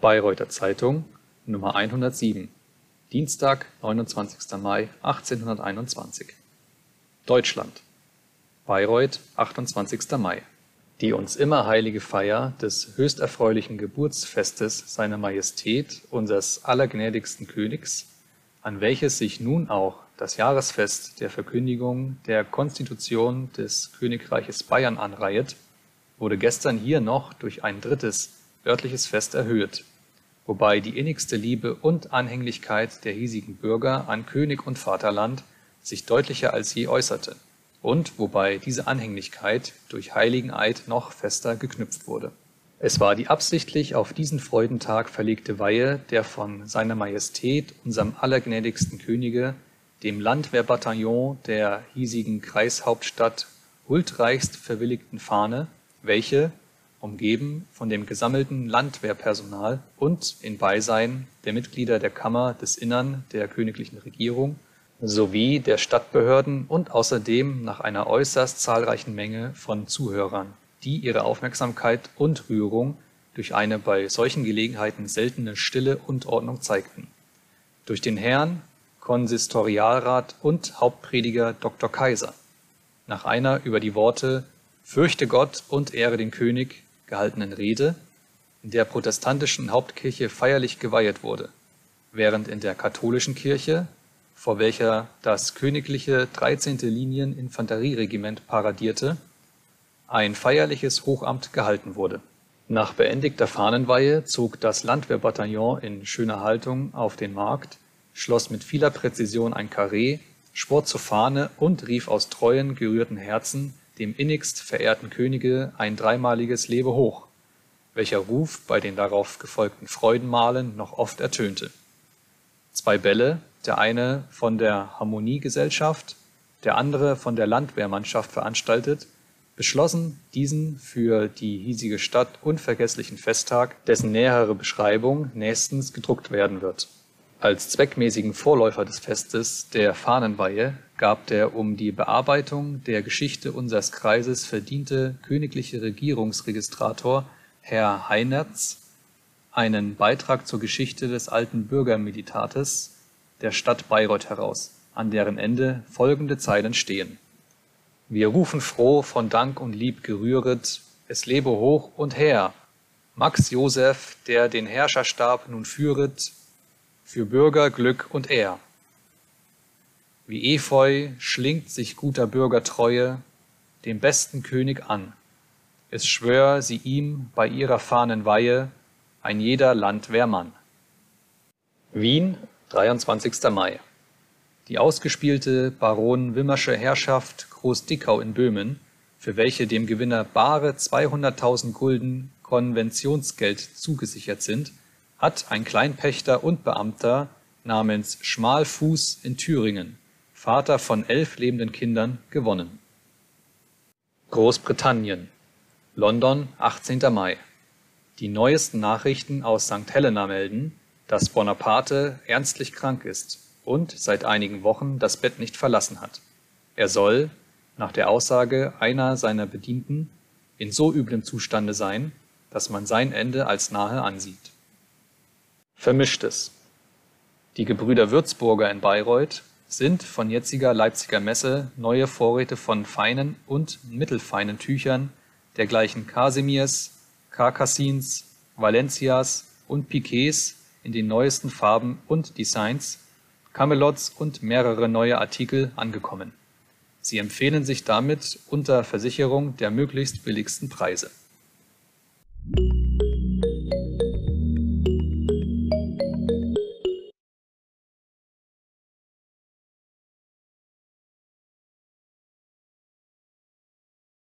Bayreuther Zeitung, Nr. 107, Dienstag, 29. Mai 1821 Deutschland Bayreuth, 28. Mai Die uns immer heilige Feier des höchsterfreulichen Geburtsfestes seiner Majestät, unsers allergnädigsten Königs, an welches sich nun auch das Jahresfest der Verkündigung der Konstitution des Königreiches Bayern anreihet, wurde gestern hier noch durch ein drittes örtliches Fest erhöht wobei die innigste Liebe und Anhänglichkeit der hiesigen Bürger an König und Vaterland sich deutlicher als je äußerte und wobei diese Anhänglichkeit durch heiligen Eid noch fester geknüpft wurde. Es war die absichtlich auf diesen Freudentag verlegte Weihe der von Seiner Majestät, unserem allergnädigsten Könige, dem Landwehrbataillon der hiesigen Kreishauptstadt huldreichst verwilligten Fahne, welche, umgeben von dem gesammelten Landwehrpersonal und in Beisein der Mitglieder der Kammer des Innern der königlichen Regierung sowie der Stadtbehörden und außerdem nach einer äußerst zahlreichen Menge von Zuhörern, die ihre Aufmerksamkeit und Rührung durch eine bei solchen Gelegenheiten seltene Stille und Ordnung zeigten. Durch den Herrn Konsistorialrat und Hauptprediger Dr. Kaiser. Nach einer über die Worte Fürchte Gott und ehre den König gehaltenen Rede in der protestantischen Hauptkirche feierlich geweihet wurde, während in der katholischen Kirche, vor welcher das königliche 13. Linien-Infanterieregiment paradierte, ein feierliches Hochamt gehalten wurde. Nach beendigter Fahnenweihe zog das Landwehrbataillon in schöner Haltung auf den Markt, schloss mit vieler Präzision ein Karree, schwor zur Fahne und rief aus treuen, gerührten Herzen dem innigst verehrten Könige ein dreimaliges Lebe hoch, welcher Ruf bei den darauf gefolgten Freudenmalen noch oft ertönte. Zwei Bälle, der eine von der Harmoniegesellschaft, der andere von der Landwehrmannschaft veranstaltet, beschlossen, diesen für die hiesige Stadt unvergesslichen Festtag, dessen nähere Beschreibung nächstens gedruckt werden wird als zweckmäßigen Vorläufer des Festes der Fahnenweihe gab der um die Bearbeitung der Geschichte unseres Kreises verdiente königliche Regierungsregistrator Herr Heinertz einen Beitrag zur Geschichte des alten Bürgermeditates der Stadt Bayreuth heraus, an deren Ende folgende Zeilen stehen: Wir rufen froh, von Dank und Lieb gerühret, es lebe hoch und her, Max Joseph, der den Herrscherstab nun führet, für Bürger Glück und Ehr. Wie Efeu schlingt sich guter Bürger Treue dem besten König an. Es schwör sie ihm bei ihrer fahnen Weihe ein jeder Landwehrmann. Wien, 23. Mai. Die ausgespielte Baron Wimmersche Herrschaft Groß-Dickau in Böhmen, für welche dem Gewinner bare 200.000 Gulden Konventionsgeld zugesichert sind, hat ein Kleinpächter und Beamter namens Schmalfuß in Thüringen, Vater von elf lebenden Kindern, gewonnen. Großbritannien London, 18. Mai Die neuesten Nachrichten aus St. Helena melden, dass Bonaparte ernstlich krank ist und seit einigen Wochen das Bett nicht verlassen hat. Er soll, nach der Aussage einer seiner Bedienten, in so üblem Zustande sein, dass man sein Ende als nahe ansieht Vermischtes. Die Gebrüder Würzburger in Bayreuth sind von jetziger Leipziger Messe neue Vorräte von feinen und mittelfeinen Tüchern dergleichen Kasimirs, Carcassins, Valencias und Piquets in den neuesten Farben und Designs, Camelots und mehrere neue Artikel angekommen. Sie empfehlen sich damit unter Versicherung der möglichst billigsten Preise